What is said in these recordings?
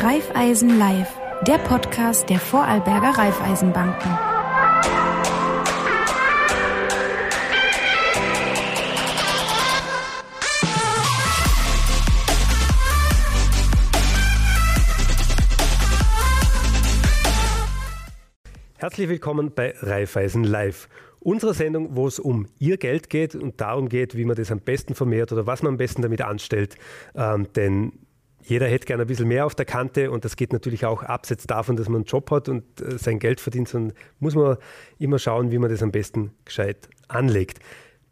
Raiffeisen Live, der Podcast der Vorarlberger Raiffeisenbanken. Herzlich willkommen bei Raiffeisen Live. Unsere Sendung, wo es um Ihr Geld geht und darum geht, wie man das am besten vermehrt oder was man am besten damit anstellt. Ähm, denn jeder hätte gerne ein bisschen mehr auf der Kante und das geht natürlich auch abseits davon, dass man einen Job hat und äh, sein Geld verdient, sondern muss man immer schauen, wie man das am besten gescheit anlegt.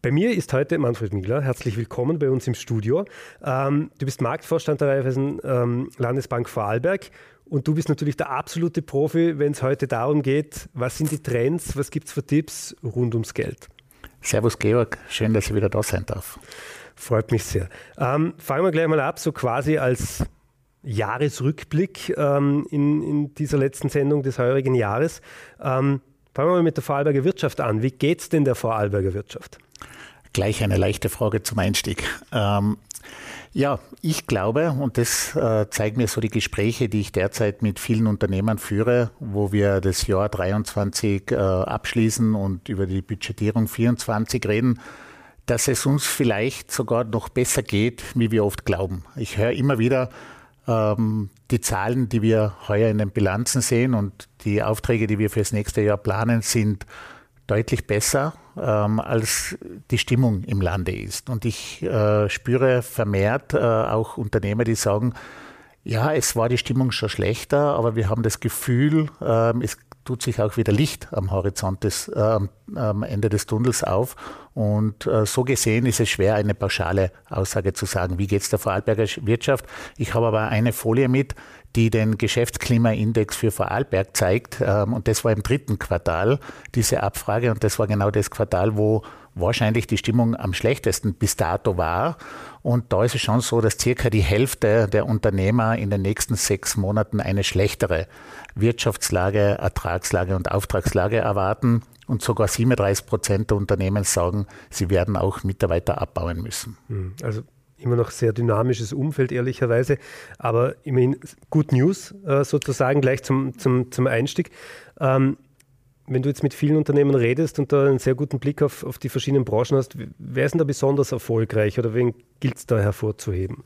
Bei mir ist heute Manfred Migler. Herzlich willkommen bei uns im Studio. Ähm, du bist Marktvorstand der Raiffeisen ähm, Landesbank Vorarlberg und du bist natürlich der absolute Profi, wenn es heute darum geht, was sind die Trends, was gibt es für Tipps rund ums Geld. Servus Georg, schön, dass ich wieder da sein darf. Freut mich sehr. Ähm, fangen wir gleich mal ab, so quasi als Jahresrückblick ähm, in, in, dieser letzten Sendung des heurigen Jahres. Ähm, fangen wir mal mit der Vorarlberger Wirtschaft an. Wie geht es denn der Vorarlberger Wirtschaft? Gleich eine leichte Frage zum Einstieg. Ähm, ja, ich glaube, und das äh, zeigen mir so die Gespräche, die ich derzeit mit vielen Unternehmern führe, wo wir das Jahr 23 äh, abschließen und über die Budgetierung 24 reden, dass es uns vielleicht sogar noch besser geht, wie wir oft glauben. Ich höre immer wieder ähm, die Zahlen, die wir heuer in den Bilanzen sehen und die Aufträge, die wir für das nächste Jahr planen, sind deutlich besser, ähm, als die Stimmung im Lande ist. Und ich äh, spüre vermehrt äh, auch Unternehmer, die sagen, ja, es war die Stimmung schon schlechter, aber wir haben das Gefühl, äh, es tut sich auch wieder Licht am Horizont des, äh, am Ende des Tunnels auf. Und äh, so gesehen ist es schwer, eine pauschale Aussage zu sagen, wie geht es der Vorarlberger Wirtschaft. Ich habe aber eine Folie mit, die den Geschäftsklimaindex für Vorarlberg zeigt. Ähm, und das war im dritten Quartal, diese Abfrage. Und das war genau das Quartal, wo wahrscheinlich die Stimmung am schlechtesten bis dato war. Und da ist es schon so, dass circa die Hälfte der Unternehmer in den nächsten sechs Monaten eine schlechtere Wirtschaftslage, Ertragslage und Auftragslage erwarten. Und sogar 37 Prozent der Unternehmen sagen, sie werden auch Mitarbeiter abbauen müssen. Hm, also immer noch sehr dynamisches Umfeld, ehrlicherweise. Aber immerhin Good News äh, sozusagen gleich zum, zum, zum Einstieg. Ähm, wenn du jetzt mit vielen Unternehmen redest und da einen sehr guten Blick auf, auf die verschiedenen Branchen hast, wer ist denn da besonders erfolgreich oder wen gilt es da hervorzuheben?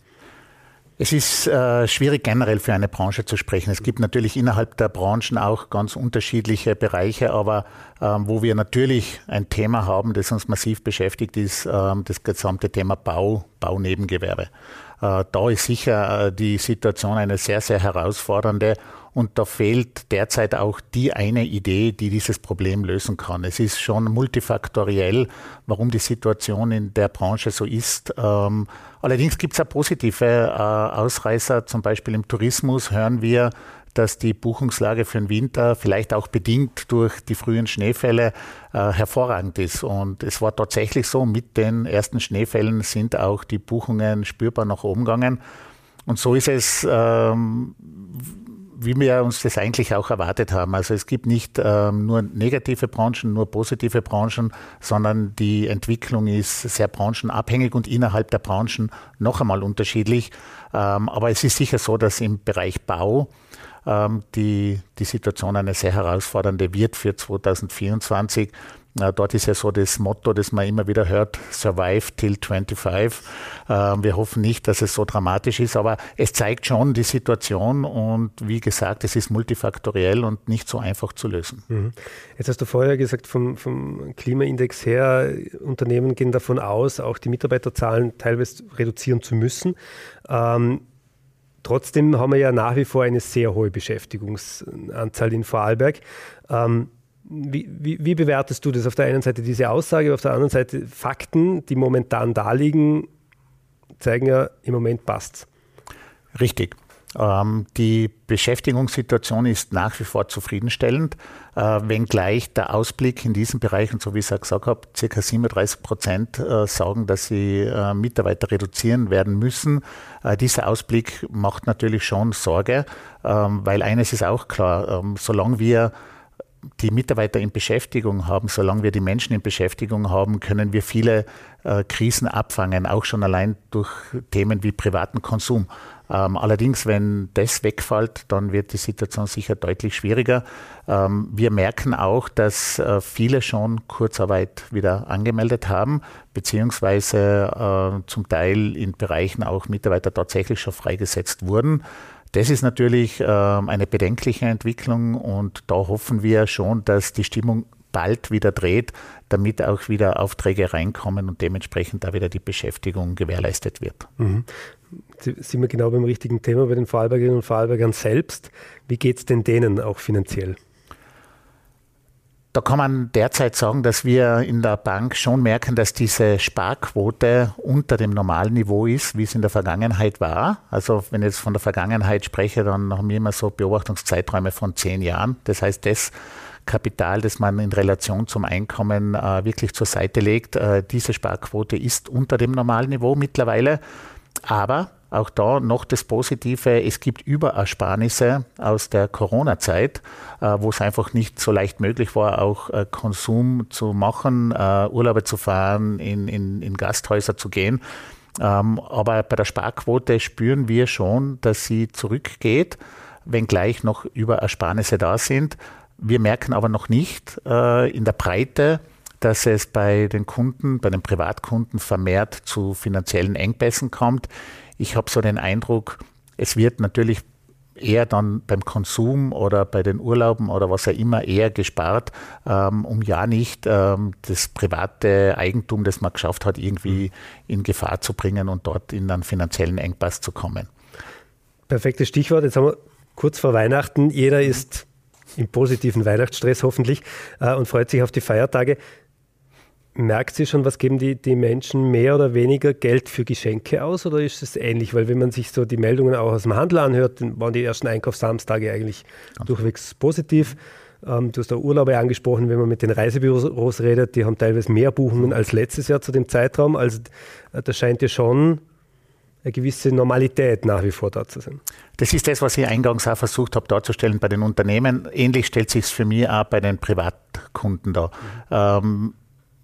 Es ist äh, schwierig generell für eine Branche zu sprechen. Es gibt natürlich innerhalb der Branchen auch ganz unterschiedliche Bereiche, aber ähm, wo wir natürlich ein Thema haben, das uns massiv beschäftigt, ist ähm, das gesamte Thema Bau, Baunebengewerbe. Äh, da ist sicher äh, die Situation eine sehr, sehr herausfordernde und da fehlt derzeit auch die eine Idee, die dieses Problem lösen kann. Es ist schon multifaktoriell, warum die Situation in der Branche so ist. Ähm, allerdings gibt es auch positive äh, Ausreißer. Zum Beispiel im Tourismus hören wir, dass die Buchungslage für den Winter vielleicht auch bedingt durch die frühen Schneefälle äh, hervorragend ist. Und es war tatsächlich so, mit den ersten Schneefällen sind auch die Buchungen spürbar nach oben gegangen. Und so ist es ähm, wie wir uns das eigentlich auch erwartet haben. Also es gibt nicht ähm, nur negative Branchen, nur positive Branchen, sondern die Entwicklung ist sehr branchenabhängig und innerhalb der Branchen noch einmal unterschiedlich. Ähm, aber es ist sicher so, dass im Bereich Bau die, die Situation eine sehr herausfordernde wird für 2024. Dort ist ja so das Motto, das man immer wieder hört, Survive till 25. Ähm, wir hoffen nicht, dass es so dramatisch ist, aber es zeigt schon die Situation und wie gesagt, es ist multifaktoriell und nicht so einfach zu lösen. Mhm. Jetzt hast du vorher gesagt, vom, vom Klimaindex her, Unternehmen gehen davon aus, auch die Mitarbeiterzahlen teilweise reduzieren zu müssen. Ähm, trotzdem haben wir ja nach wie vor eine sehr hohe Beschäftigungsanzahl in Vorarlberg. Ähm, wie, wie, wie, bewertest du das? Auf der einen Seite diese Aussage, auf der anderen Seite Fakten, die momentan da liegen, zeigen ja, im Moment passt Richtig. Ähm, die Beschäftigungssituation ist nach wie vor zufriedenstellend, äh, wenngleich der Ausblick in diesem Bereich, und so wie ich es gesagt habe, ca. 37 Prozent äh, sagen, dass sie äh, Mitarbeiter reduzieren werden müssen. Dieser Ausblick macht natürlich schon Sorge, ähm, weil eines ist auch klar, ähm, solange wir die Mitarbeiter in Beschäftigung haben, solange wir die Menschen in Beschäftigung haben, können wir viele äh, Krisen abfangen, auch schon allein durch Themen wie privaten Konsum. Ähm, allerdings, wenn das wegfällt, dann wird die Situation sicher deutlich schwieriger. Ähm, wir merken auch, dass äh, viele schon Kurzarbeit wieder angemeldet haben, beziehungsweise äh, zum Teil in Bereichen auch Mitarbeiter tatsächlich schon freigesetzt wurden. Das ist natürlich ähm, eine bedenkliche Entwicklung und da hoffen wir schon, dass die Stimmung bald wieder dreht, damit auch wieder Aufträge reinkommen und dementsprechend da wieder die Beschäftigung gewährleistet wird. Mhm. Sind wir genau beim richtigen Thema bei den Vorarlbergerinnen und Vorarlbergern selbst. Wie geht es denn denen auch finanziell? Da kann man derzeit sagen, dass wir in der Bank schon merken, dass diese Sparquote unter dem normalen Niveau ist, wie es in der Vergangenheit war. Also wenn ich jetzt von der Vergangenheit spreche, dann haben wir immer so Beobachtungszeiträume von zehn Jahren. Das heißt, das Kapital, das man in Relation zum Einkommen äh, wirklich zur Seite legt, äh, diese Sparquote ist unter dem normalen Niveau mittlerweile. Aber auch da noch das Positive, es gibt Überersparnisse aus der Corona-Zeit, äh, wo es einfach nicht so leicht möglich war, auch äh, Konsum zu machen, äh, Urlaube zu fahren, in, in, in Gasthäuser zu gehen. Ähm, aber bei der Sparquote spüren wir schon, dass sie zurückgeht, wenngleich noch Überersparnisse da sind. Wir merken aber noch nicht in der Breite, dass es bei den Kunden, bei den Privatkunden vermehrt zu finanziellen Engpässen kommt. Ich habe so den Eindruck, es wird natürlich eher dann beim Konsum oder bei den Urlauben oder was auch immer eher gespart, ähm, um ja nicht ähm, das private Eigentum, das man geschafft hat, irgendwie in Gefahr zu bringen und dort in einen finanziellen Engpass zu kommen. Perfektes Stichwort. Jetzt haben wir kurz vor Weihnachten. Jeder ist im positiven Weihnachtsstress hoffentlich äh, und freut sich auf die Feiertage. Merkt sie schon, was geben die, die Menschen mehr oder weniger Geld für Geschenke aus oder ist es ähnlich? Weil wenn man sich so die Meldungen auch aus dem Handel anhört, dann waren die ersten Einkaufssamstage eigentlich Ganz durchwegs positiv. Ähm, du hast da Urlaube angesprochen, wenn man mit den Reisebüros redet, die haben teilweise mehr Buchungen als letztes Jahr zu dem Zeitraum. Also äh, da scheint ja schon eine gewisse Normalität nach wie vor da zu sein. Das ist das, was ich eingangs auch versucht habe darzustellen bei den Unternehmen. Ähnlich stellt sich es für mich auch bei den Privatkunden da. Mhm. Ähm,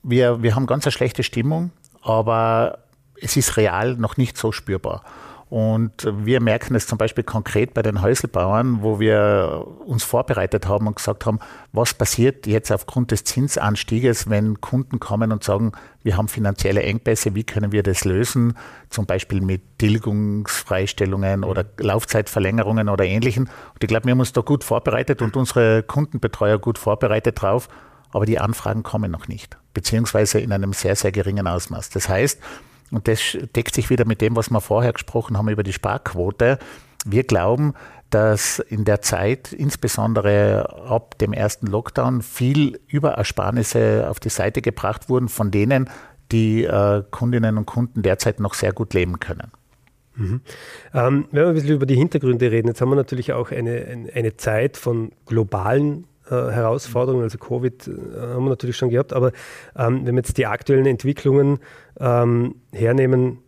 wir, wir haben ganz eine schlechte Stimmung, aber es ist real noch nicht so spürbar. Und wir merken es zum Beispiel konkret bei den Häuselbauern, wo wir uns vorbereitet haben und gesagt haben, was passiert jetzt aufgrund des Zinsanstieges, wenn Kunden kommen und sagen, wir haben finanzielle Engpässe, wie können wir das lösen? Zum Beispiel mit Tilgungsfreistellungen oder Laufzeitverlängerungen oder ähnlichen. Und ich glaube, wir haben uns da gut vorbereitet und unsere Kundenbetreuer gut vorbereitet drauf aber die Anfragen kommen noch nicht, beziehungsweise in einem sehr, sehr geringen Ausmaß. Das heißt, und das deckt sich wieder mit dem, was wir vorher gesprochen haben über die Sparquote, wir glauben, dass in der Zeit, insbesondere ab dem ersten Lockdown, viel Überersparnisse auf die Seite gebracht wurden von denen, die äh, Kundinnen und Kunden derzeit noch sehr gut leben können. Mhm. Ähm, wenn wir ein bisschen über die Hintergründe reden, jetzt haben wir natürlich auch eine, eine Zeit von globalen äh, Herausforderungen, also Covid äh, haben wir natürlich schon gehabt, aber ähm, wenn wir jetzt die aktuellen Entwicklungen ähm, hernehmen,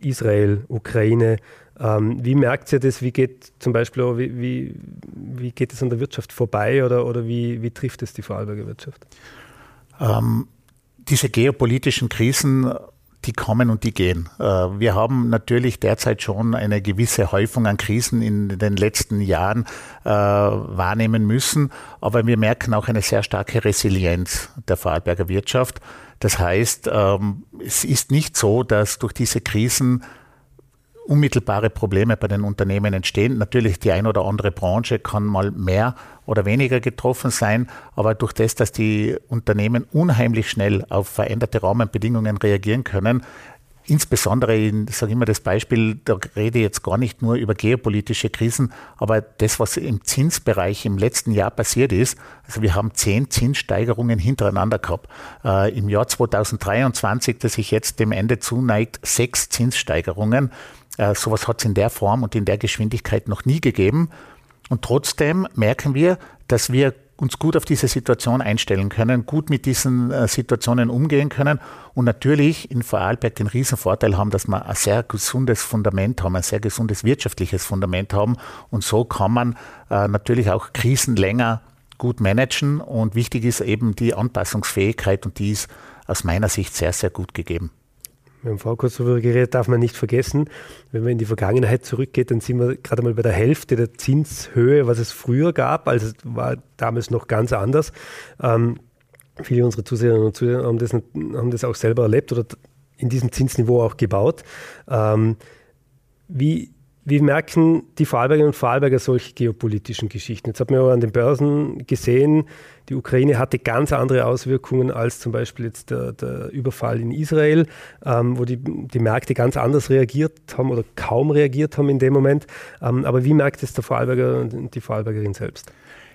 Israel, Ukraine, ähm, wie merkt ihr das? Wie geht zum Beispiel wie, wie, wie, geht es an der Wirtschaft vorbei oder, oder wie, wie trifft es die Vorarlberger Wirtschaft? Ähm, diese geopolitischen Krisen die kommen und die gehen. Äh, wir haben natürlich derzeit schon eine gewisse Häufung an Krisen in den letzten Jahren äh, wahrnehmen müssen, aber wir merken auch eine sehr starke Resilienz der Vorarlberger Wirtschaft. Das heißt, ähm, es ist nicht so, dass durch diese Krisen unmittelbare Probleme bei den Unternehmen entstehen. Natürlich die ein oder andere Branche kann mal mehr oder weniger getroffen sein, aber durch das, dass die Unternehmen unheimlich schnell auf veränderte Rahmenbedingungen reagieren können, insbesondere in, sage ich mal das Beispiel, da rede ich jetzt gar nicht nur über geopolitische Krisen, aber das, was im Zinsbereich im letzten Jahr passiert ist, also wir haben zehn Zinssteigerungen hintereinander gehabt. Äh, Im Jahr 2023, das sich jetzt dem Ende zuneigt, sechs Zinssteigerungen. Äh, sowas hat es in der Form und in der Geschwindigkeit noch nie gegeben. Und trotzdem merken wir, dass wir uns gut auf diese Situation einstellen können, gut mit diesen äh, Situationen umgehen können und natürlich in Vorarlberg den Riesenvorteil haben, dass wir ein sehr gesundes Fundament haben, ein sehr gesundes wirtschaftliches Fundament haben und so kann man äh, natürlich auch Krisen länger gut managen und wichtig ist eben die Anpassungsfähigkeit und die ist aus meiner Sicht sehr, sehr gut gegeben. Wir haben vorher kurz darüber geredet, darf man nicht vergessen, wenn man in die Vergangenheit zurückgeht, dann sind wir gerade mal bei der Hälfte der Zinshöhe, was es früher gab. Also war damals noch ganz anders. Ähm, viele unserer Zuseherinnen und Zuseher haben das, haben das auch selber erlebt oder in diesem Zinsniveau auch gebaut. Ähm, wie, wie merken die Vorarlbergerinnen und Vorarlberger solche geopolitischen Geschichten? Jetzt hat man ja an den Börsen gesehen, die Ukraine hatte ganz andere Auswirkungen als zum Beispiel jetzt der, der Überfall in Israel, ähm, wo die, die Märkte ganz anders reagiert haben oder kaum reagiert haben in dem Moment. Ähm, aber wie merkt es der Vorarlberger und die Vorarlbergerin selbst?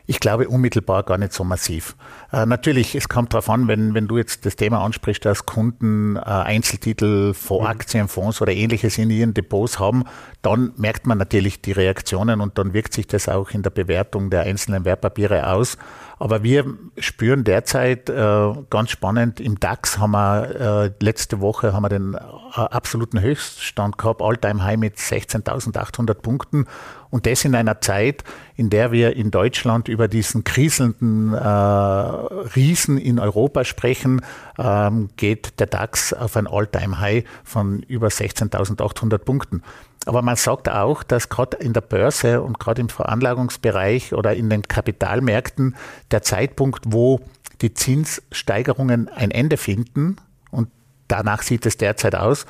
Ich glaube unmittelbar gar nicht so massiv. Äh, natürlich, es kommt darauf an, wenn, wenn du jetzt das Thema ansprichst, dass Kunden äh, Einzeltitel, Voraktien, Fonds oder ähnliches in ihren Depots haben, dann merkt man natürlich die Reaktionen und dann wirkt sich das auch in der Bewertung der einzelnen Wertpapiere aus. Aber wir spüren derzeit äh, ganz spannend, im DAX haben wir äh, letzte Woche haben wir den äh, absoluten Höchststand gehabt, All-Time High mit 16.800 Punkten. Und das in einer Zeit, in der wir in Deutschland über diesen kriselnden äh, Riesen in Europa sprechen, ähm, geht der DAX auf ein All-Time High von über 16.800 Punkten. Aber man sagt auch, dass gerade in der Börse und gerade im Veranlagungsbereich oder in den Kapitalmärkten der Zeitpunkt, wo die Zinssteigerungen ein Ende finden, und danach sieht es derzeit aus,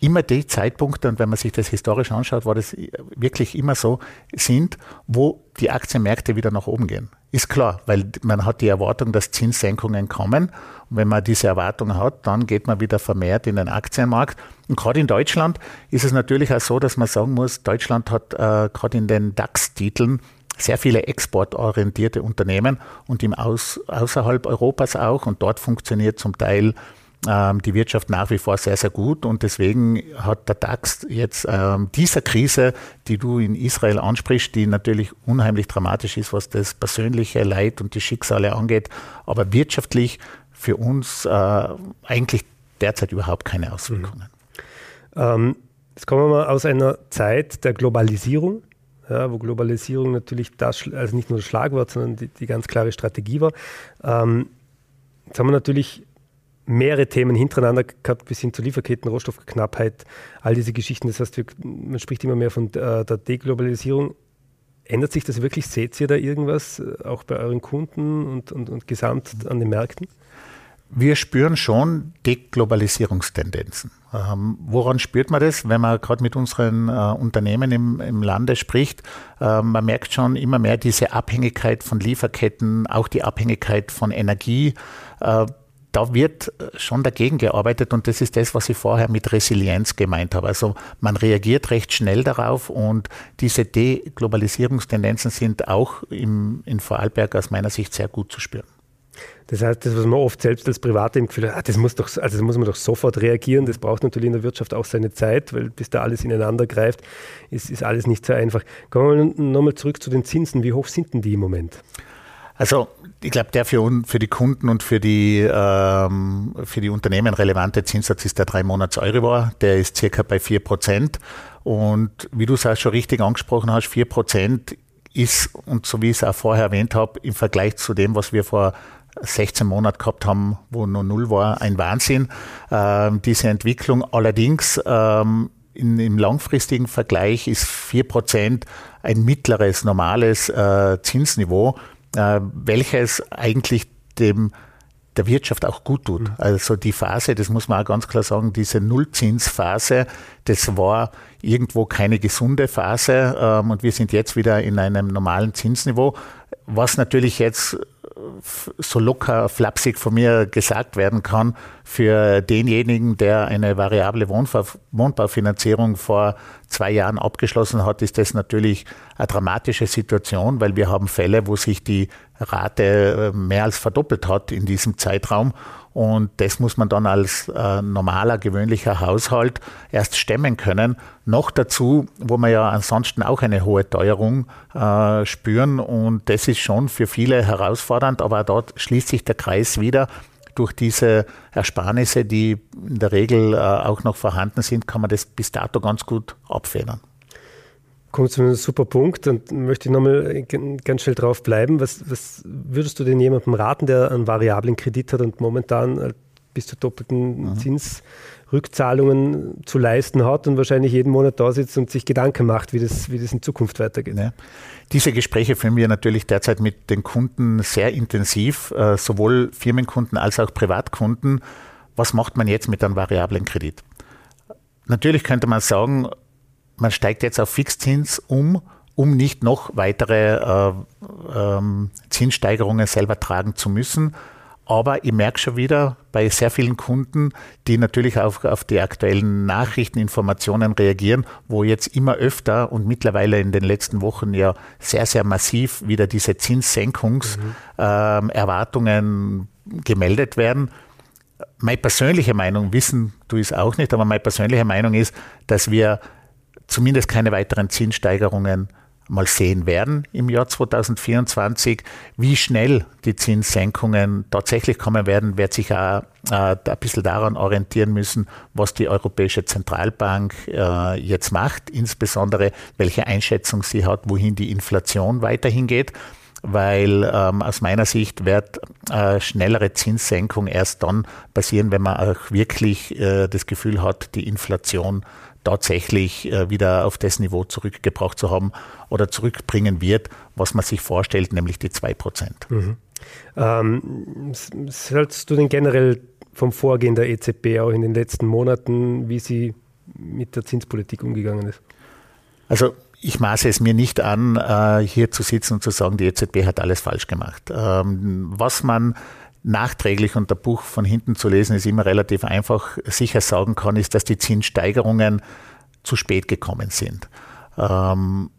immer die Zeitpunkte, und wenn man sich das historisch anschaut, war das wirklich immer so, sind, wo die Aktienmärkte wieder nach oben gehen. Ist klar, weil man hat die Erwartung, dass Zinssenkungen kommen. Und wenn man diese Erwartung hat, dann geht man wieder vermehrt in den Aktienmarkt. Und gerade in Deutschland ist es natürlich auch so, dass man sagen muss, Deutschland hat äh, gerade in den DAX-Titeln sehr viele exportorientierte Unternehmen und im Aus, außerhalb Europas auch. Und dort funktioniert zum Teil ähm, die Wirtschaft nach wie vor sehr, sehr gut und deswegen hat der DAX jetzt ähm, dieser Krise, die du in Israel ansprichst, die natürlich unheimlich dramatisch ist, was das persönliche Leid und die Schicksale angeht, aber wirtschaftlich für uns äh, eigentlich derzeit überhaupt keine Auswirkungen. Mhm. Ähm, jetzt kommen wir mal aus einer Zeit der Globalisierung. Ja, wo Globalisierung natürlich das, also nicht nur das Schlagwort, sondern die, die ganz klare Strategie war. Ähm, jetzt haben wir natürlich mehrere Themen hintereinander gehabt, bis hin zu Lieferketten, Rohstoffknappheit, all diese Geschichten. Das heißt, wir, man spricht immer mehr von äh, der Deglobalisierung. Ändert sich das wirklich? Seht ihr da irgendwas, äh, auch bei euren Kunden und, und, und gesamt an den Märkten? Wir spüren schon Deglobalisierungstendenzen. Ähm, woran spürt man das? Wenn man gerade mit unseren äh, Unternehmen im, im Lande spricht, äh, man merkt schon immer mehr diese Abhängigkeit von Lieferketten, auch die Abhängigkeit von Energie. Äh, da wird schon dagegen gearbeitet und das ist das, was ich vorher mit Resilienz gemeint habe. Also man reagiert recht schnell darauf und diese Deglobalisierungstendenzen sind auch im, in Vorarlberg aus meiner Sicht sehr gut zu spüren. Das heißt, das, was man oft selbst als Private im Gefühl hat, ah, das muss, doch, also das muss man doch sofort reagieren. Das braucht natürlich in der Wirtschaft auch seine Zeit, weil bis da alles ineinander greift, ist, ist alles nicht so einfach. Kommen wir nochmal zurück zu den Zinsen. Wie hoch sind denn die im Moment? Also ich glaube, der für, für die Kunden und für die, ähm, für die Unternehmen relevante Zinssatz ist der drei Monats Euribor. Der ist circa bei vier Prozent. Und wie du es auch schon richtig angesprochen hast, vier Prozent ist, und so wie ich es auch vorher erwähnt habe, im Vergleich zu dem, was wir vor 16 Monaten gehabt haben, wo nur null war, ein Wahnsinn. Ähm, diese Entwicklung allerdings ähm, in, im langfristigen Vergleich ist vier Prozent ein mittleres, normales äh, Zinsniveau. Äh, welches eigentlich dem der Wirtschaft auch gut tut. Mhm. Also die Phase, das muss man auch ganz klar sagen, diese Nullzinsphase, das war irgendwo keine gesunde Phase ähm, und wir sind jetzt wieder in einem normalen Zinsniveau, was natürlich jetzt so locker flapsig von mir gesagt werden kann, für denjenigen, der eine variable Wohnbaufinanzierung vor zwei Jahren abgeschlossen hat, ist das natürlich eine dramatische Situation, weil wir haben Fälle, wo sich die Rate äh, mehr als verdoppelt hat in diesem Zeitraum. Und das muss man dann als äh, normaler, gewöhnlicher Haushalt erst stemmen können. Noch dazu, wo wir ja ansonsten auch eine hohe Teuerung äh, spüren. Und das ist schon für viele herausfordernd, aber dort schließt sich der Kreis wieder. Durch diese Ersparnisse, die in der Regel äh, auch noch vorhanden sind, kann man das bis dato ganz gut abfedern. Kommt zu einem super Punkt und möchte nochmal ganz schnell drauf bleiben. Was, was, würdest du denn jemandem raten, der einen variablen Kredit hat und momentan äh, bis zu doppelten mhm. Zinsrückzahlungen zu leisten hat und wahrscheinlich jeden Monat da sitzt und sich Gedanken macht, wie das, wie das in Zukunft weitergeht? Ja. Diese Gespräche führen wir natürlich derzeit mit den Kunden sehr intensiv, äh, sowohl Firmenkunden als auch Privatkunden. Was macht man jetzt mit einem variablen Kredit? Natürlich könnte man sagen, man steigt jetzt auf Fixzins um, um nicht noch weitere äh, ähm, Zinssteigerungen selber tragen zu müssen. Aber ich merke schon wieder bei sehr vielen Kunden, die natürlich auch auf die aktuellen Nachrichten, Informationen reagieren, wo jetzt immer öfter und mittlerweile in den letzten Wochen ja sehr, sehr massiv wieder diese Zinssenkungserwartungen mhm. ähm, gemeldet werden. Meine persönliche Meinung, wissen du es auch nicht, aber meine persönliche Meinung ist, dass wir zumindest keine weiteren Zinssteigerungen mal sehen werden im Jahr 2024. Wie schnell die Zinssenkungen tatsächlich kommen werden, wird sich auch äh, ein bisschen daran orientieren müssen, was die Europäische Zentralbank äh, jetzt macht, insbesondere welche Einschätzung sie hat, wohin die Inflation weiterhin geht weil ähm, aus meiner Sicht wird äh, schnellere Zinssenkung erst dann passieren, wenn man auch wirklich äh, das Gefühl hat, die Inflation tatsächlich äh, wieder auf das Niveau zurückgebracht zu haben oder zurückbringen wird, was man sich vorstellt, nämlich die 2 Prozent. Mhm. Ähm, hältst du denn generell vom Vorgehen der EZB auch in den letzten Monaten, wie sie mit der Zinspolitik umgegangen ist? Also ich maße es mir nicht an, äh, hier zu sitzen und zu sagen, die EZB hat alles falsch gemacht. Ähm, was man nachträglich und der Buch von hinten zu lesen ist immer relativ einfach sicher sagen kann, ist, dass die Zinssteigerungen zu spät gekommen sind. Ähm,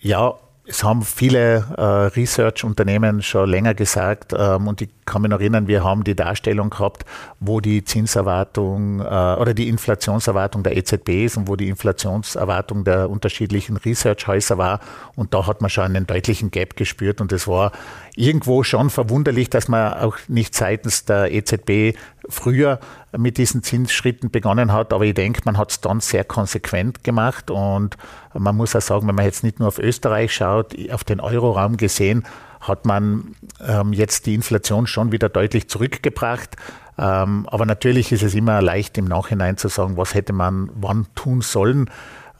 ja, es haben viele äh, Research-Unternehmen schon länger gesagt ähm, und ich kann mich noch erinnern, wir haben die Darstellung gehabt, wo die Zinserwartung äh, oder die Inflationserwartung der EZB ist und wo die Inflationserwartung der unterschiedlichen Research-Häuser war. Und da hat man schon einen deutlichen Gap gespürt. Und es war irgendwo schon verwunderlich, dass man auch nicht seitens der EZB früher mit diesen Zinsschritten begonnen hat. Aber ich denke, man hat es dann sehr konsequent gemacht. Und man muss auch sagen, wenn man jetzt nicht nur auf Österreich schaut, auf den Euroraum gesehen, hat man ähm, jetzt die Inflation schon wieder deutlich zurückgebracht. Ähm, aber natürlich ist es immer leicht im Nachhinein zu sagen, was hätte man wann tun sollen.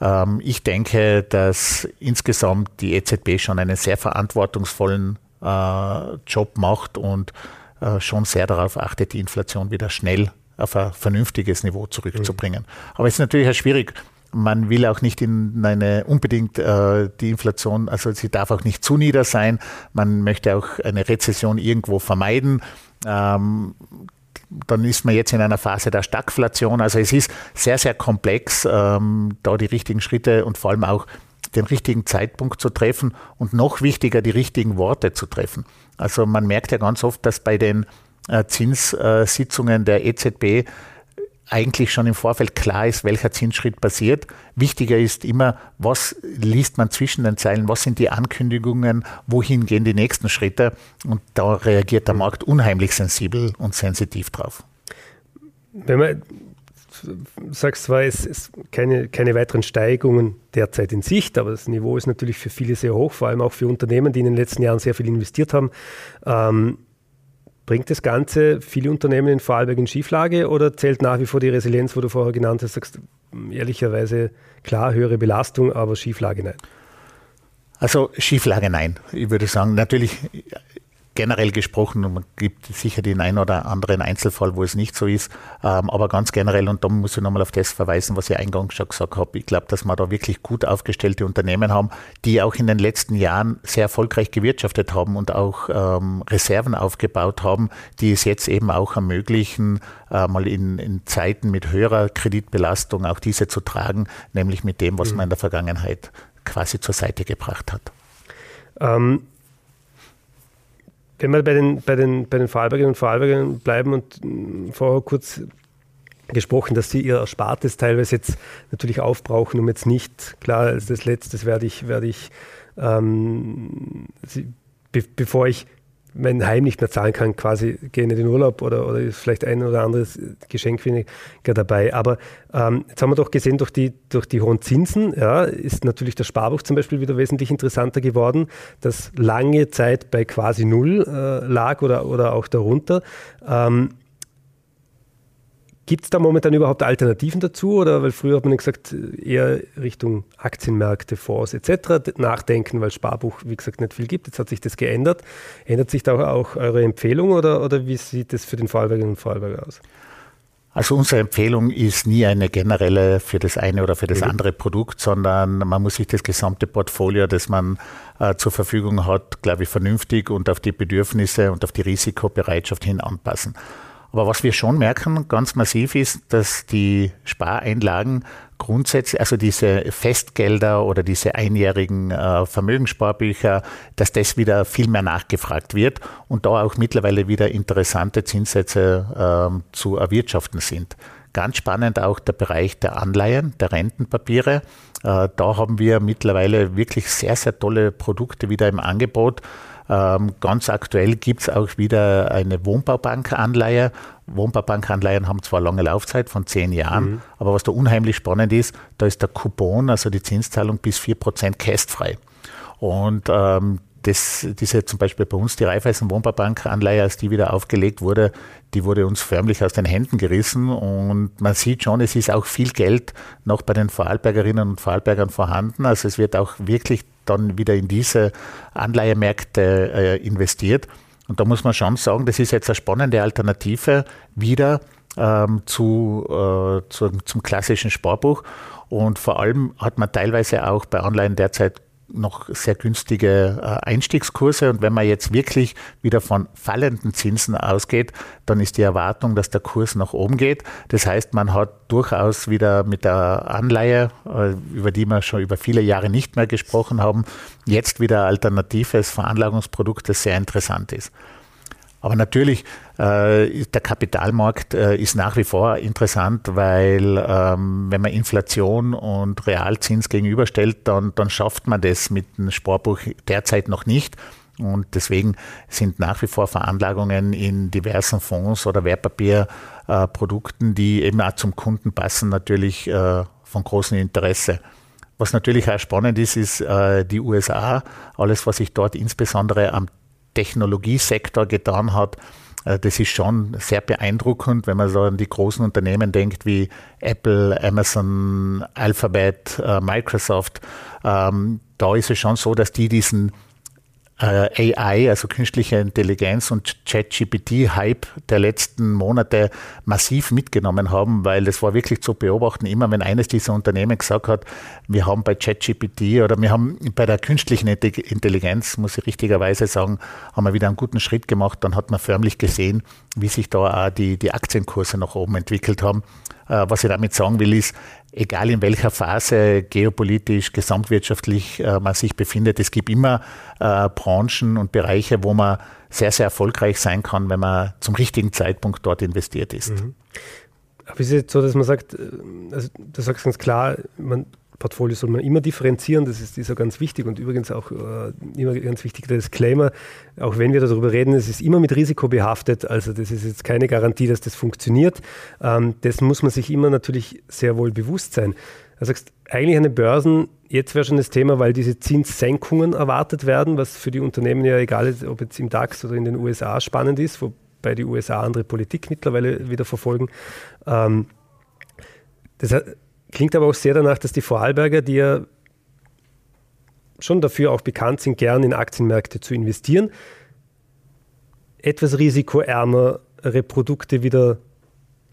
Ähm, ich denke, dass insgesamt die EZB schon einen sehr verantwortungsvollen äh, Job macht und äh, schon sehr darauf achtet, die Inflation wieder schnell auf ein vernünftiges Niveau zurückzubringen. Mhm. Aber es ist natürlich auch schwierig. Man will auch nicht in eine unbedingt äh, die Inflation, also sie darf auch nicht zu nieder sein. Man möchte auch eine Rezession irgendwo vermeiden. Ähm, dann ist man jetzt in einer Phase der Stagflation. Also es ist sehr, sehr komplex, ähm, da die richtigen Schritte und vor allem auch den richtigen Zeitpunkt zu treffen und noch wichtiger, die richtigen Worte zu treffen. Also man merkt ja ganz oft, dass bei den Zinssitzungen der EZB eigentlich schon im Vorfeld klar ist, welcher Zinsschritt passiert. Wichtiger ist immer, was liest man zwischen den Zeilen, was sind die Ankündigungen, wohin gehen die nächsten Schritte. Und da reagiert der Markt unheimlich sensibel und sensitiv drauf. Wenn man sagst zwar, es ist keine, keine weiteren Steigungen derzeit in Sicht, aber das Niveau ist natürlich für viele sehr hoch, vor allem auch für Unternehmen, die in den letzten Jahren sehr viel investiert haben. Ähm, bringt das Ganze viele Unternehmen in Vorarlberg in Schieflage oder zählt nach wie vor die Resilienz, wo du vorher genannt hast, sagst ehrlicherweise klar, höhere Belastung, aber Schieflage nein? Also Schieflage nein. Ich würde sagen, natürlich generell gesprochen, und man gibt sicher den einen oder anderen Einzelfall, wo es nicht so ist, ähm, aber ganz generell, und da muss ich nochmal auf das verweisen, was ich eingangs schon gesagt habe, ich glaube, dass wir da wirklich gut aufgestellte Unternehmen haben, die auch in den letzten Jahren sehr erfolgreich gewirtschaftet haben und auch ähm, Reserven aufgebaut haben, die es jetzt eben auch ermöglichen, äh, mal in, in Zeiten mit höherer Kreditbelastung auch diese zu tragen, nämlich mit dem, was mhm. man in der Vergangenheit quasi zur Seite gebracht hat. Ähm, wenn wir bei den, bei den, bei den Vorarlbergerinnen und Vorarlbergern bleiben und mm, vorher kurz gesprochen, dass sie ihr Erspartes teilweise jetzt natürlich aufbrauchen, um jetzt nicht, klar, als das Letzte werde ich, werde ich ähm, sie, be, bevor ich mein Heim nicht mehr zahlen kann, quasi gehe in den Urlaub oder, oder ist vielleicht ein oder anderes Geschenk weniger dabei. Aber ähm, jetzt haben wir doch gesehen, durch die, durch die hohen Zinsen ja, ist natürlich das Sparbuch zum Beispiel wieder wesentlich interessanter geworden, das lange Zeit bei quasi null äh, lag oder, oder auch darunter. Ähm, Gibt es da momentan überhaupt Alternativen dazu? Oder weil früher hat man gesagt, eher Richtung Aktienmärkte, Fonds etc. nachdenken, weil Sparbuch, wie gesagt, nicht viel gibt. Jetzt hat sich das geändert. Ändert sich da auch eure Empfehlung oder, oder wie sieht es für den Vorarlbergerinnen und Vorarlberger aus? Also unsere Empfehlung ist nie eine generelle für das eine oder für das mhm. andere Produkt, sondern man muss sich das gesamte Portfolio, das man äh, zur Verfügung hat, glaube ich, vernünftig und auf die Bedürfnisse und auf die Risikobereitschaft hin anpassen. Aber was wir schon merken, ganz massiv ist, dass die Spareinlagen grundsätzlich, also diese Festgelder oder diese einjährigen äh, Vermögenssparbücher, dass das wieder viel mehr nachgefragt wird und da auch mittlerweile wieder interessante Zinssätze äh, zu erwirtschaften sind. Ganz spannend auch der Bereich der Anleihen, der Rentenpapiere. Äh, da haben wir mittlerweile wirklich sehr, sehr tolle Produkte wieder im Angebot. Ähm, ganz aktuell gibt es auch wieder eine Wohnbaubankanleihe. Wohnbaubankanleihen haben zwar lange Laufzeit von zehn Jahren, mhm. aber was da unheimlich spannend ist, da ist der Coupon, also die Zinszahlung bis 4% kästfrei. Und ähm, das, diese zum Beispiel bei uns die Raiffeisen Wohnbaubank-Anleihe, als die wieder aufgelegt wurde, die wurde uns förmlich aus den Händen gerissen und man sieht schon, es ist auch viel Geld noch bei den Vorarlbergerinnen und Vorarlbergern vorhanden. Also es wird auch wirklich dann wieder in diese Anleihemärkte äh, investiert. Und da muss man schon sagen, das ist jetzt eine spannende Alternative wieder ähm, zu, äh, zu, zum klassischen Sparbuch. Und vor allem hat man teilweise auch bei Anleihen derzeit noch sehr günstige äh, Einstiegskurse. Und wenn man jetzt wirklich wieder von fallenden Zinsen ausgeht, dann ist die Erwartung, dass der Kurs nach oben geht. Das heißt, man hat durchaus wieder mit der Anleihe, äh, über die wir schon über viele Jahre nicht mehr gesprochen haben, jetzt wieder alternatives Veranlagungsprodukt, das sehr interessant ist. Aber natürlich, äh, der Kapitalmarkt äh, ist nach wie vor interessant, weil ähm, wenn man Inflation und Realzins gegenüberstellt, dann, dann schafft man das mit dem Sparbuch derzeit noch nicht. Und deswegen sind nach wie vor Veranlagungen in diversen Fonds oder Wertpapierprodukten, die eben auch zum Kunden passen, natürlich äh, von großem Interesse. Was natürlich auch spannend ist, ist äh, die USA. Alles, was sich dort insbesondere am Technologiesektor getan hat, äh, das ist schon sehr beeindruckend, wenn man so an die großen Unternehmen denkt wie Apple, Amazon, Alphabet, äh, Microsoft. Ähm, da ist es schon so, dass die diesen äh, AI, also künstliche Intelligenz und ChatGPT-Hype der letzten Monate massiv mitgenommen haben, weil es war wirklich zu beobachten, immer wenn eines dieser Unternehmen gesagt hat, wir haben bei ChatGPT oder wir haben bei der künstlichen Intelligenz, muss ich richtigerweise sagen, haben wir wieder einen guten Schritt gemacht, dann hat man förmlich gesehen, wie sich da auch die, die Aktienkurse nach oben entwickelt haben. Äh, was ich damit sagen will, ist, egal in welcher Phase geopolitisch, gesamtwirtschaftlich äh, man sich befindet, es gibt immer äh, Branchen und Bereiche, wo man sehr, sehr erfolgreich sein kann, wenn man zum richtigen Zeitpunkt dort investiert ist. Mhm. Aber ist es jetzt so, dass man sagt, also du sagst ganz klar, man Portfolio soll man immer differenzieren, das ist, ist auch ganz wichtig und übrigens auch äh, immer ganz wichtig der Disclaimer, auch wenn wir darüber reden, es ist immer mit Risiko behaftet, also das ist jetzt keine Garantie, dass das funktioniert. Ähm, das muss man sich immer natürlich sehr wohl bewusst sein. Du sagst, eigentlich an den Börsen, jetzt wäre schon das Thema, weil diese Zinssenkungen erwartet werden, was für die Unternehmen ja egal ist, ob jetzt im DAX oder in den USA spannend ist, wobei die USA andere Politik mittlerweile wieder verfolgen. Ähm, das heißt, Klingt aber auch sehr danach, dass die Vorarlberger, die ja schon dafür auch bekannt sind, gern in Aktienmärkte zu investieren, etwas risikoärmere Produkte wieder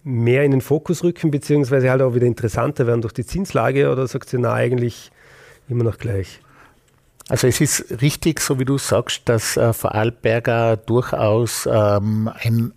mehr in den Fokus rücken, beziehungsweise halt auch wieder interessanter werden durch die Zinslage oder sagt sie, na, eigentlich immer noch gleich? Also es ist richtig, so wie du sagst, dass äh, Vorarlberger durchaus ähm, ein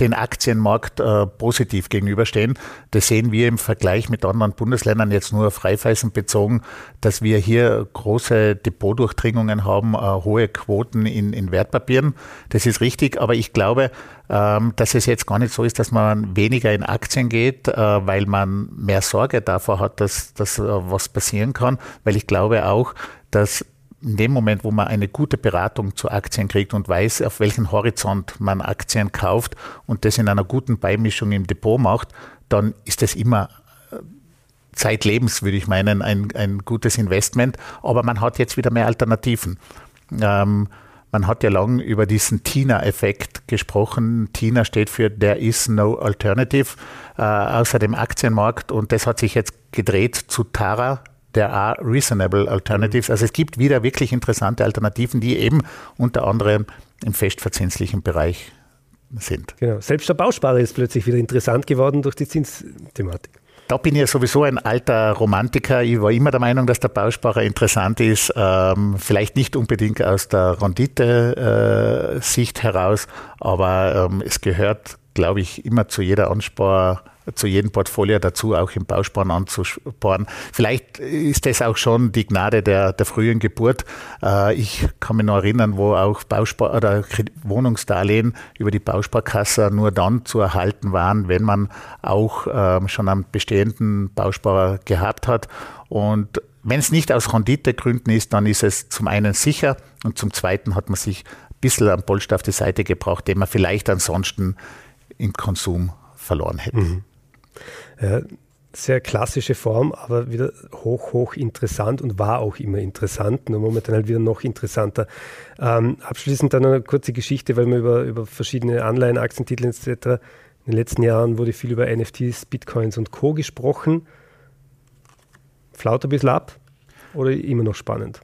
den Aktienmarkt äh, positiv gegenüberstehen. Das sehen wir im Vergleich mit anderen Bundesländern jetzt nur auf Raiffeisen bezogen, dass wir hier große Depotdurchdringungen haben, äh, hohe Quoten in, in Wertpapieren. Das ist richtig, aber ich glaube, ähm, dass es jetzt gar nicht so ist, dass man weniger in Aktien geht, äh, weil man mehr Sorge davor hat, dass, dass äh, was passieren kann, weil ich glaube auch, dass in dem Moment, wo man eine gute Beratung zu Aktien kriegt und weiß, auf welchen Horizont man Aktien kauft und das in einer guten Beimischung im Depot macht, dann ist das immer äh, zeitlebens, würde ich meinen, ein, ein gutes Investment. Aber man hat jetzt wieder mehr Alternativen. Ähm, man hat ja lang über diesen TINA-Effekt gesprochen. TINA steht für There is no alternative äh, außer dem Aktienmarkt und das hat sich jetzt gedreht zu TARA, there are reasonable alternatives. Mhm. Also es gibt wieder wirklich interessante Alternativen, die eben unter anderem im festverzinslichen Bereich sind. Genau. Selbst der Bausparer ist plötzlich wieder interessant geworden durch die Zinsthematik. Da bin ich ja sowieso ein alter Romantiker. Ich war immer der Meinung, dass der Bausparer interessant ist. Ähm, vielleicht nicht unbedingt aus der Rendite-Sicht äh, heraus, aber ähm, es gehört, glaube ich, immer zu jeder Anspar zu jedem Portfolio dazu, auch im Bausparen anzusparen. Vielleicht ist das auch schon die Gnade der, der frühen Geburt. Äh, ich kann mich noch erinnern, wo auch Bauspar oder Wohnungsdarlehen über die Bausparkasse nur dann zu erhalten waren, wenn man auch ähm, schon einen bestehenden Bausparer gehabt hat. Und wenn es nicht aus Renditegründen ist, dann ist es zum einen sicher und zum zweiten hat man sich ein bisschen am Polster auf die Seite gebracht, den man vielleicht ansonsten im Konsum verloren hätte. Mhm. Ja, sehr klassische Form, aber wieder hoch, hoch interessant und war auch immer interessant, nur momentan halt wieder noch interessanter. Ähm, abschließend dann eine kurze Geschichte, weil wir über, über verschiedene Anleihen, Aktientitel etc. In den letzten Jahren wurde viel über NFTs, Bitcoins und Co. gesprochen. Flaut ein bisschen ab oder immer noch spannend?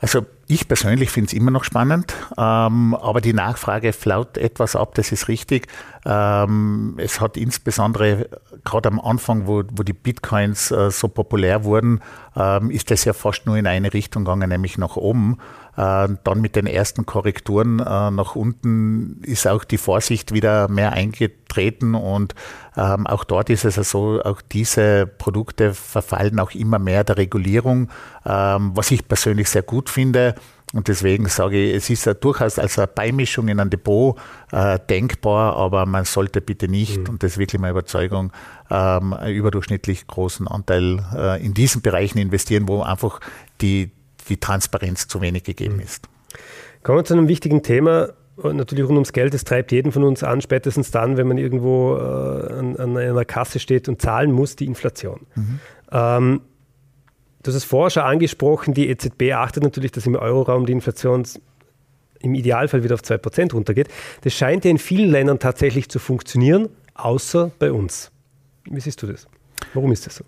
Also ich persönlich finde es immer noch spannend, ähm, aber die Nachfrage flaut etwas ab, das ist richtig. Ähm, es hat insbesondere gerade am Anfang, wo, wo die Bitcoins äh, so populär wurden, ähm, ist das ja fast nur in eine Richtung gegangen, nämlich nach oben. Äh, dann mit den ersten Korrekturen äh, nach unten ist auch die Vorsicht wieder mehr eingetreten und ähm, auch dort ist es so, also, auch diese Produkte verfallen auch immer mehr der Regulierung, ähm, was ich persönlich sehr gut finde. Und deswegen sage ich, es ist ja durchaus als eine Beimischung in ein Depot äh, denkbar, aber man sollte bitte nicht, mhm. und das ist wirklich meine Überzeugung, ähm, einen überdurchschnittlich großen Anteil äh, in diesen Bereichen investieren, wo einfach die, die Transparenz zu wenig gegeben mhm. ist. Kommen wir zu einem wichtigen Thema, natürlich rund ums Geld. Es treibt jeden von uns an, spätestens dann, wenn man irgendwo äh, an, an, einer Kasse steht und zahlen muss, die Inflation. Mhm. Ähm, Du hast es vorher schon angesprochen, die EZB achtet natürlich, dass im Euroraum die Inflation im Idealfall wieder auf 2% runtergeht. Das scheint ja in vielen Ländern tatsächlich zu funktionieren, außer bei uns. Wie siehst du das? Warum ist das so?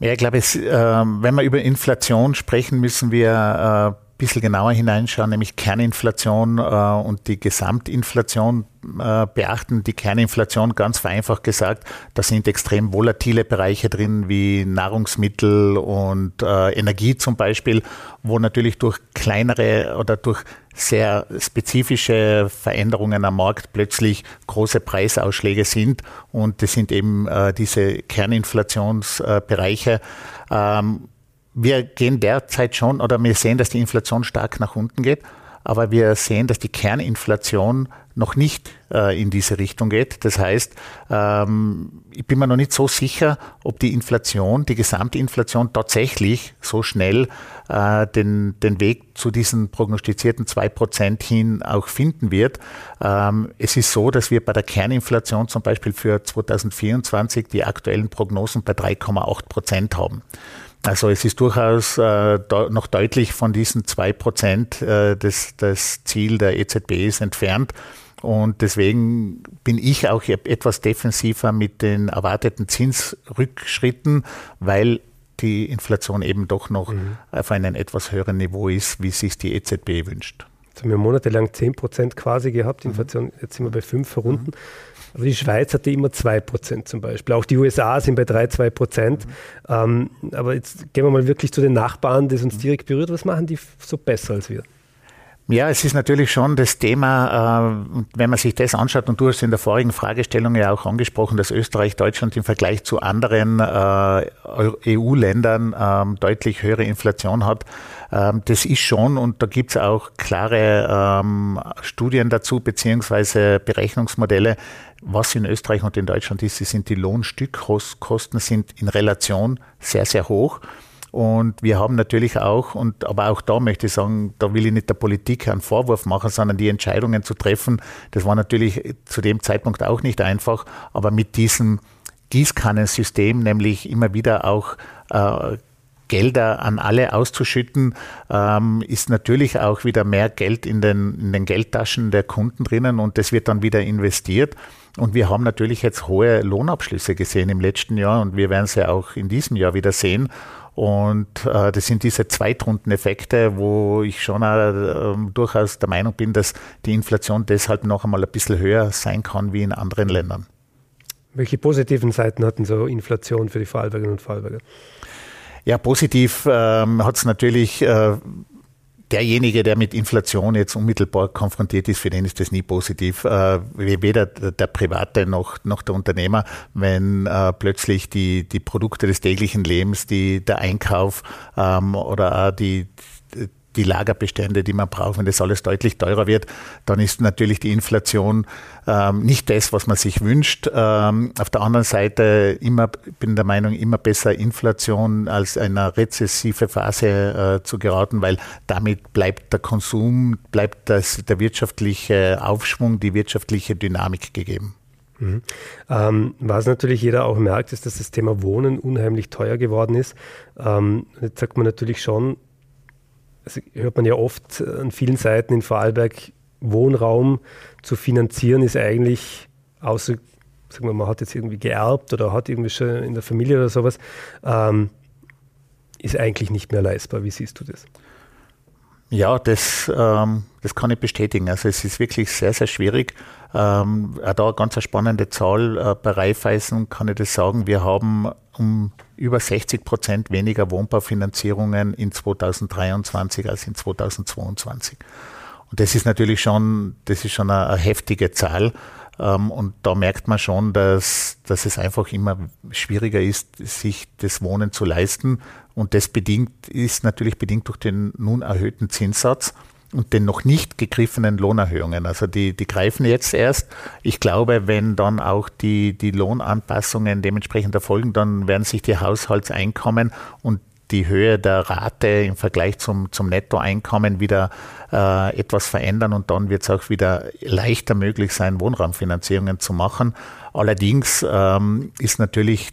Ja, ich glaube, es, äh, wenn wir über Inflation sprechen, müssen wir äh, bisschen genauer hineinschauen, nämlich Kerninflation äh, und die Gesamtinflation äh, beachten. Die Kerninflation, ganz vereinfacht gesagt, da sind extrem volatile Bereiche drin, wie Nahrungsmittel und äh, Energie zum Beispiel, wo natürlich durch kleinere oder durch sehr spezifische Veränderungen am Markt plötzlich große Preisausschläge sind. Und das sind eben äh, diese Kerninflationsbereiche. Ähm, wir gehen derzeit schon oder wir sehen, dass die Inflation stark nach unten geht, aber wir sehen, dass die Kerninflation noch nicht äh, in diese Richtung geht. Das heißt, ähm, ich bin mir noch nicht so sicher, ob die Inflation, die gesamte Inflation tatsächlich so schnell äh, den, den Weg zu diesen prognostizierten zwei Prozent hin auch finden wird. Ähm, es ist so, dass wir bei der Kerninflation zum Beispiel für 2024 die aktuellen Prognosen bei 3,8 Prozent haben. Also es ist durchaus äh, noch deutlich von diesen zwei Prozent äh, das, das Ziel der EZB ist entfernt. Und deswegen bin ich auch etwas defensiver mit den erwarteten Zinsrückschritten, weil die Inflation eben doch noch mhm. auf einem etwas höheren Niveau ist, wie sich die EZB wünscht. Jetzt haben wir monatelang 10 Prozent quasi gehabt, mhm. Inflation, jetzt sind wir bei 5 verrunden. Mhm. Aber die Schweiz hatte immer 2% zum Beispiel. Auch die USA sind bei 3, 2%. Mhm. Ähm, aber jetzt gehen wir mal wirklich zu den Nachbarn, das uns mhm. direkt berührt. Was machen die so besser als wir? Ja, es ist natürlich schon das Thema, äh, wenn man sich das anschaut, und du hast in der vorigen Fragestellung ja auch angesprochen, dass Österreich, Deutschland im Vergleich zu anderen äh, EU-Ländern ähm, deutlich höhere Inflation hat. Ähm, das ist schon, und da gibt es auch klare ähm, Studien dazu, beziehungsweise Berechnungsmodelle, was in Österreich und in Deutschland ist, sind die Lohnstückkosten sind in Relation sehr, sehr hoch. Und wir haben natürlich auch, und aber auch da möchte ich sagen, da will ich nicht der Politik einen Vorwurf machen, sondern die Entscheidungen zu treffen, das war natürlich zu dem Zeitpunkt auch nicht einfach, aber mit diesem Gießkannensystem, nämlich immer wieder auch äh, Gelder an alle auszuschütten, ähm, ist natürlich auch wieder mehr Geld in den, in den Geldtaschen der Kunden drinnen und das wird dann wieder investiert. Und wir haben natürlich jetzt hohe Lohnabschlüsse gesehen im letzten Jahr und wir werden sie auch in diesem Jahr wieder sehen. Und äh, das sind diese Zweitrundeneffekte, wo ich schon äh, durchaus der Meinung bin, dass die Inflation deshalb noch einmal ein bisschen höher sein kann wie in anderen Ländern. Welche positiven Seiten hatten so Inflation für die Vorarlbergerinnen und Vorarlberger? Ja, positiv ähm, hat es natürlich äh, derjenige, der mit Inflation jetzt unmittelbar konfrontiert ist, für den ist das nie positiv. Äh, weder der Private noch, noch der Unternehmer, wenn äh, plötzlich die, die Produkte des täglichen Lebens, die, der Einkauf ähm, oder auch die, die Lagerbestände, die man braucht, wenn das alles deutlich teurer wird, dann ist natürlich die Inflation ähm, nicht das, was man sich wünscht. Ähm, auf der anderen Seite immer, bin der Meinung, immer besser Inflation als eine rezessive Phase äh, zu geraten, weil damit bleibt der Konsum, bleibt das, der wirtschaftliche Aufschwung, die wirtschaftliche Dynamik gegeben. Mhm. Ähm, was natürlich jeder auch merkt, ist, dass das Thema Wohnen unheimlich teuer geworden ist. Ähm, jetzt sagt man natürlich schon, also hört man ja oft an vielen Seiten in Vorarlberg, Wohnraum zu finanzieren ist eigentlich, außer, sagen wir, man hat jetzt irgendwie geerbt oder hat irgendwie schon in der Familie oder sowas, ähm, ist eigentlich nicht mehr leistbar. Wie siehst du das? Ja, das, ähm, das kann ich bestätigen. Also es ist wirklich sehr, sehr schwierig. Ähm, auch da eine ganz spannende Zahl. Äh, bei Raiffeisen kann ich das sagen. Wir haben um über 60 Prozent weniger Wohnbaufinanzierungen in 2023 als in 2022. Und das ist natürlich schon, das ist schon eine, eine heftige Zahl. Ähm, und da merkt man schon, dass, dass es einfach immer schwieriger ist, sich das Wohnen zu leisten. Und das bedingt, ist natürlich bedingt durch den nun erhöhten Zinssatz und den noch nicht gegriffenen Lohnerhöhungen. Also die, die greifen jetzt erst. Ich glaube, wenn dann auch die, die Lohnanpassungen dementsprechend erfolgen, dann werden sich die Haushaltseinkommen und die Höhe der Rate im Vergleich zum, zum Nettoeinkommen wieder äh, etwas verändern und dann wird es auch wieder leichter möglich sein, Wohnraumfinanzierungen zu machen. Allerdings ähm, ist natürlich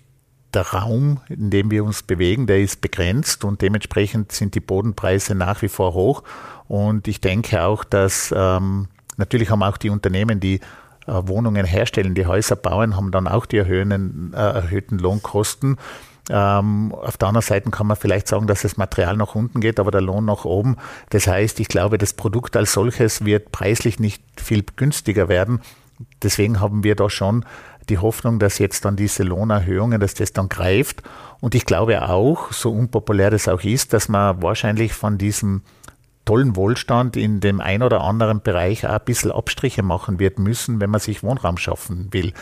der Raum, in dem wir uns bewegen, der ist begrenzt und dementsprechend sind die Bodenpreise nach wie vor hoch. Und ich denke auch, dass ähm, natürlich haben auch die Unternehmen, die äh, Wohnungen herstellen, die Häuser bauen, haben dann auch die erhöhten, äh, erhöhten Lohnkosten. Ähm, auf der anderen Seite kann man vielleicht sagen, dass das Material nach unten geht, aber der Lohn nach oben. Das heißt, ich glaube, das Produkt als solches wird preislich nicht viel günstiger werden. Deswegen haben wir da schon die Hoffnung, dass jetzt dann diese Lohnerhöhungen, dass das dann greift. Und ich glaube auch, so unpopulär das auch ist, dass man wahrscheinlich von diesem tollen Wohlstand in dem ein oder anderen Bereich auch ein bisschen Abstriche machen wird müssen, wenn man sich Wohnraum schaffen will.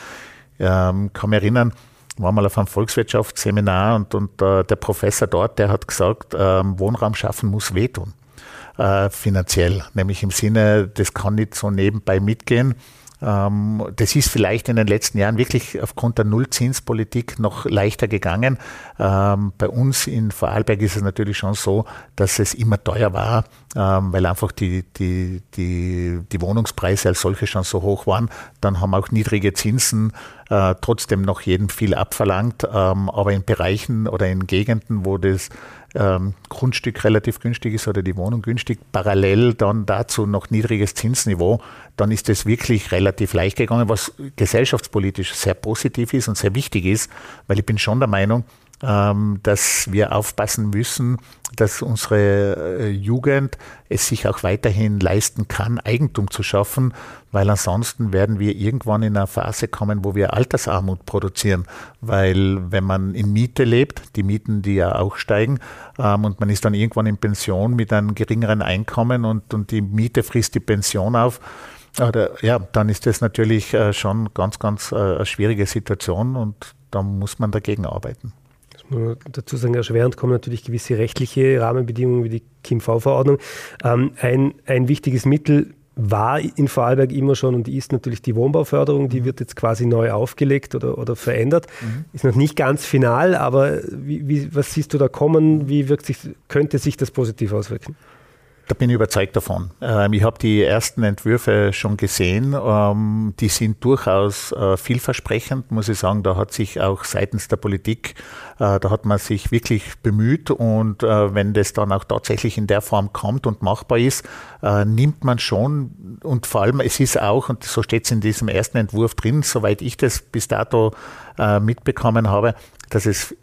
Ähm, kann mich erinnern, war mal auf einem Volkswirtschaftsseminar und, und äh, der Professor dort, der hat gesagt, ähm, Wohnraum schaffen muss wehtun. Äh, finanziell, nämlich im Sinne, das kann nicht so nebenbei mitgehen. Ähm, das ist vielleicht in den letzten Jahren wirklich aufgrund der Nullzinspolitik noch leichter gegangen. Ähm, bei uns in Vorarlberg ist es natürlich schon so, dass es immer teuer war, ähm, weil einfach die, die, die, die Wohnungspreise als solche schon so hoch waren. Dann haben auch niedrige Zinsen äh, trotzdem noch jedem viel abverlangt. aber in Bereichen oder in Gegenden, wo das ähm, Grundstück relativ günstig ist oder die Wohnung günstig, parallel dann dazu noch niedriges Zinsniveau, dann ist es wirklich relativ leicht gegangen, was gesellschaftspolitisch sehr positiv ist und sehr wichtig ist, weil ich bin schon der Meinung, dass wir aufpassen müssen, dass unsere äh, Jugend es sich auch weiterhin leisten kann, Eigentum zu schaffen, weil ansonsten werden wir irgendwann in eine Phase kommen, wo wir Altersarmut produzieren, weil wenn man in Miete lebt, die Mieten, die ja auch steigen, ähm, und man ist dann irgendwann in Pension mit einem geringeren Einkommen und, und die Miete frisst die Pension auf, oder, ja, dann ist das natürlich äh, schon ganz, ganz äh, eine schwierige Situation und da muss man dagegen arbeiten muss dazu sagen, erschwerend kommen natürlich gewisse rechtliche Rahmenbedingungen wie die KIMV-Verordnung. Ähm, ein, ein wichtiges Mittel war in Vorarlberg immer schon und ist natürlich die Wohnbauförderung, die mhm. wird jetzt quasi neu aufgelegt oder, oder verändert. Mhm. Ist noch nicht ganz final, aber wie, wie, was siehst du da kommen? Wie wirkt sich, könnte sich das positiv auswirken? Da bin ich überzeugt davon. Ähm, ich habe die ersten Entwürfe schon gesehen. Ähm, die sind durchaus äh, vielversprechend, muss ich sagen. Da hat sich auch seitens der Politik, äh, da hat man sich wirklich bemüht. Und äh, wenn das dann auch tatsächlich in der Form kommt und machbar ist, nimmt man schon. Und vor allem, es ist auch, und so steht es in diesem ersten Entwurf drin, soweit ich das bis dato mitbekommen habe, dass es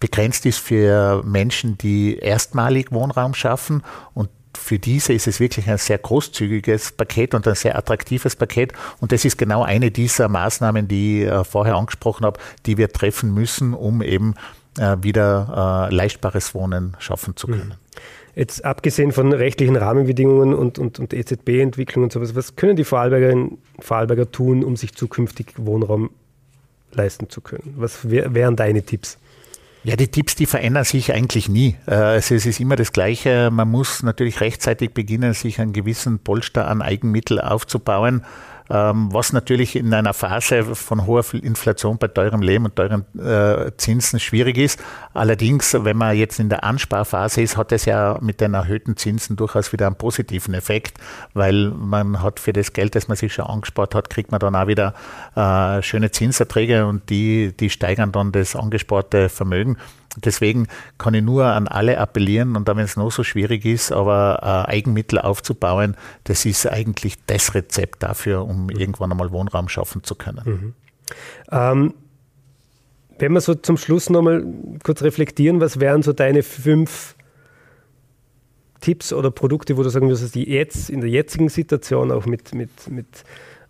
begrenzt ist für Menschen, die erstmalig Wohnraum schaffen und für diese ist es wirklich ein sehr großzügiges Paket und ein sehr attraktives Paket. Und das ist genau eine dieser Maßnahmen, die ich äh, vorher angesprochen habe, die wir treffen müssen, um eben äh, wieder äh, leistbares Wohnen schaffen zu können. Mhm. Jetzt abgesehen von rechtlichen Rahmenbedingungen und, und, und EZB-Entwicklung und sowas, was können die Vorarlbergerinnen Vorarlberger tun, um sich zukünftig Wohnraum leisten zu können? Was wär, wären deine Tipps? Ja, die Tipps, die verändern sich eigentlich nie. Äh, also es ist immer das Gleiche. Man muss natürlich rechtzeitig beginnen, sich einen gewissen Polster an Eigenmittel aufzubauen. Ähm, was natürlich in einer Phase von hoher Inflation bei teurem Leben und teuren äh, Zinsen schwierig ist. Allerdings, wenn man jetzt in der Ansparphase ist, hat es ja mit den erhöhten Zinsen durchaus wieder einen positiven Effekt, weil man hat für das Geld, das man sich schon angespart hat, kriegt man dann auch wieder äh, schöne Zinserträge und die, die steigern dann das angesparte Vermögen. Deswegen kann ich nur an alle appellieren und da, wenn es noch so schwierig ist, aber äh, Eigenmittel aufzubauen, das ist eigentlich das Rezept dafür, um mhm. irgendwann einmal Wohnraum schaffen zu können. Mhm. Ähm, wenn wir so zum Schluss nochmal kurz reflektieren, was wären so deine fünf Tipps oder Produkte, wo du sagen würdest, die jetzt in der jetzigen Situation auch mit, mit, mit,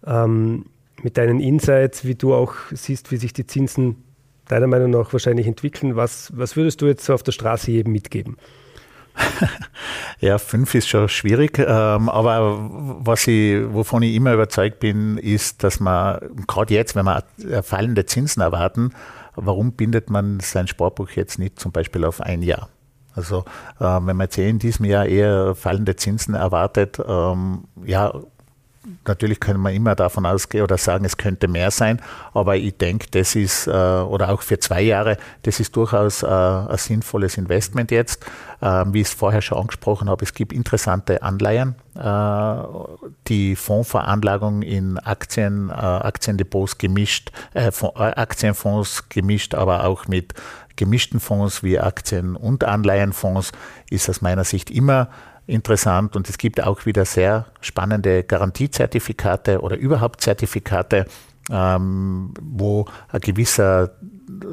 ähm, mit deinen Insights, wie du auch siehst, wie sich die Zinsen deiner Meinung nach wahrscheinlich entwickeln. Was, was würdest du jetzt auf der Straße jedem mitgeben? Ja, fünf ist schon schwierig, ähm, aber was ich, wovon ich immer überzeugt bin, ist, dass man gerade jetzt, wenn wir fallende Zinsen erwarten, warum bindet man sein Sparbuch jetzt nicht zum Beispiel auf ein Jahr? Also äh, wenn man jetzt in diesem Jahr eher fallende Zinsen erwartet, ähm, ja, natürlich können wir immer davon ausgehen oder sagen, es könnte mehr sein, aber ich denke, das ist, äh, oder auch für zwei Jahre, das ist durchaus äh, ein sinnvolles Investment jetzt. Ähm, wie ich es vorher schon angesprochen habe, es gibt interessante Anleihen, äh, die Fondsveranlagung in Aktien, Aktiendepots gemischt, Aktienfonds gemischt, aber auch mit gemischten Fonds wie Aktien- und Anleihenfonds ist aus meiner Sicht immer interessant und es gibt auch wieder sehr spannende Garantiezertifikate oder überhaupt Zertifikate, ähm, wo eine gewisse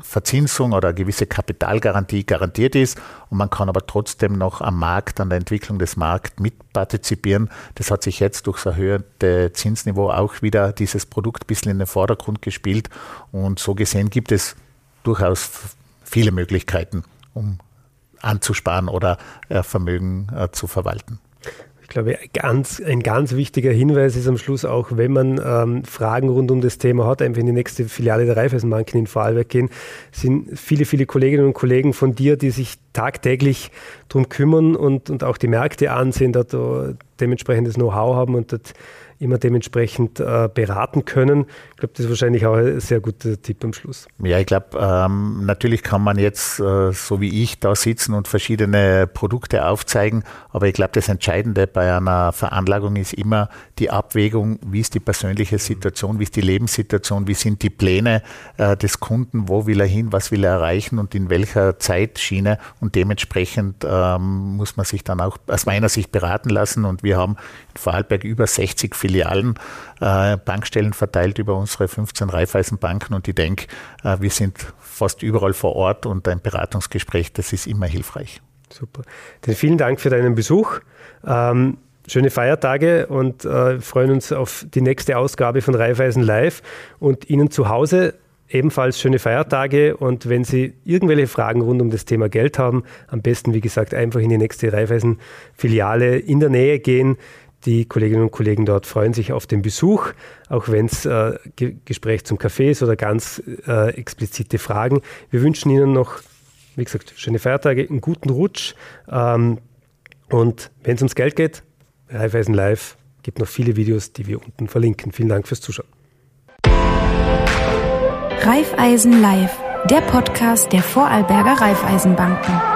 Verzinsung oder eine gewisse Kapitalgarantie garantiert ist und man kann aber trotzdem noch am Markt, an der Entwicklung des Markts mitpartizipieren. Das hat sich jetzt durch das erhöhte Zinsniveau auch wieder dieses Produkt ein bisschen in den Vordergrund gespielt und so gesehen gibt es durchaus viele Möglichkeiten, um anzusparen oder äh, Vermögen äh, zu verwalten. Ich glaube, ganz, ein ganz wichtiger Hinweis ist am Schluss auch, wenn man ähm, Fragen rund um das Thema hat, einfach in die nächste Filiale der Raiffeisenbanken in Vorarlberg gehen, sind viele, viele Kolleginnen und Kollegen von dir, die sich tagtäglich darum kümmern und, und auch die Märkte ansehen, dort dementsprechendes Know-how haben und dort immer dementsprechend äh, beraten können. Ich glaube, das ist wahrscheinlich auch ein sehr guter Tipp am Schluss. Ja, ich glaube, ähm, natürlich kann man jetzt, äh, so wie ich, da sitzen und verschiedene Produkte aufzeigen, aber ich glaube, das Entscheidende bei einer Veranlagung ist immer die Abwägung, wie ist die persönliche Situation, wie ist die Lebenssituation, wie sind die Pläne äh, des Kunden, wo will er hin, was will er erreichen und in welcher Zeitschiene und dementsprechend ähm, muss man sich dann auch aus meiner Sicht beraten lassen und wir haben in Vorarlberg über 60 Filialen, äh, Bankstellen verteilt über unsere 15 Raiffeisenbanken und ich denke, äh, wir sind fast überall vor Ort und ein Beratungsgespräch, das ist immer hilfreich. Super. Dann vielen Dank für deinen Besuch. Ähm, schöne Feiertage und äh, freuen uns auf die nächste Ausgabe von Raiffeisen Live und Ihnen zu Hause ebenfalls schöne Feiertage und wenn Sie irgendwelche Fragen rund um das Thema Geld haben, am besten, wie gesagt, einfach in die nächste Raiffeisen-Filiale in der Nähe gehen. Die Kolleginnen und Kollegen dort freuen sich auf den Besuch, auch wenn es äh, Ge Gespräch zum Kaffee ist oder ganz äh, explizite Fragen. Wir wünschen Ihnen noch, wie gesagt, schöne Feiertage, einen guten Rutsch. Ähm, und wenn es ums Geld geht, Raiffeisen Live gibt noch viele Videos, die wir unten verlinken. Vielen Dank fürs Zuschauen. Raiffeisen Live, der Podcast der Vorarlberger Raiffeisenbanken.